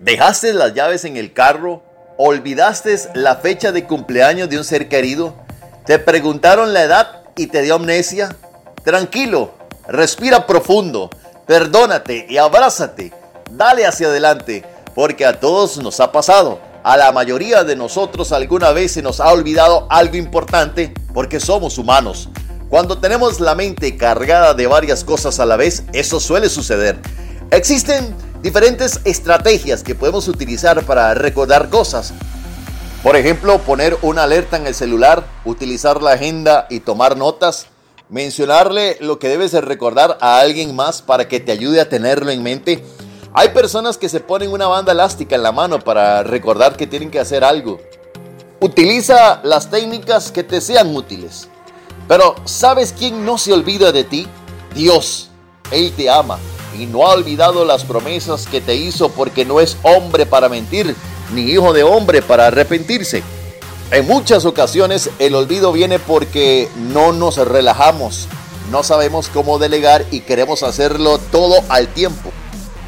¿Dejaste las llaves en el carro? ¿Olvidaste la fecha de cumpleaños de un ser querido? ¿Te preguntaron la edad y te dio amnesia? Tranquilo, respira profundo, perdónate y abrázate. Dale hacia adelante, porque a todos nos ha pasado. A la mayoría de nosotros alguna vez se nos ha olvidado algo importante porque somos humanos. Cuando tenemos la mente cargada de varias cosas a la vez, eso suele suceder. Existen diferentes estrategias que podemos utilizar para recordar cosas. Por ejemplo, poner una alerta en el celular, utilizar la agenda y tomar notas, mencionarle lo que debes recordar a alguien más para que te ayude a tenerlo en mente hay personas que se ponen una banda elástica en la mano para recordar que tienen que hacer algo. Utiliza las técnicas que te sean útiles. Pero ¿sabes quién no se olvida de ti? Dios. Él te ama y no ha olvidado las promesas que te hizo porque no es hombre para mentir, ni hijo de hombre para arrepentirse. En muchas ocasiones el olvido viene porque no nos relajamos, no sabemos cómo delegar y queremos hacerlo todo al tiempo.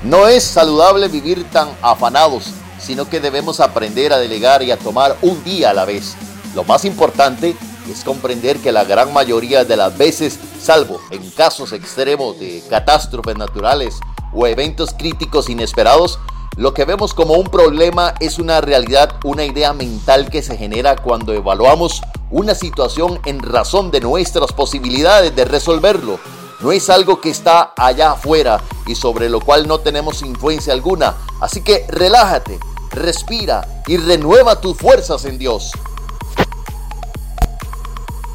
No es saludable vivir tan afanados, sino que debemos aprender a delegar y a tomar un día a la vez. Lo más importante es comprender que la gran mayoría de las veces, salvo en casos extremos de catástrofes naturales o eventos críticos inesperados, lo que vemos como un problema es una realidad, una idea mental que se genera cuando evaluamos una situación en razón de nuestras posibilidades de resolverlo no es algo que está allá afuera y sobre lo cual no tenemos influencia alguna. Así que relájate, respira y renueva tus fuerzas en Dios.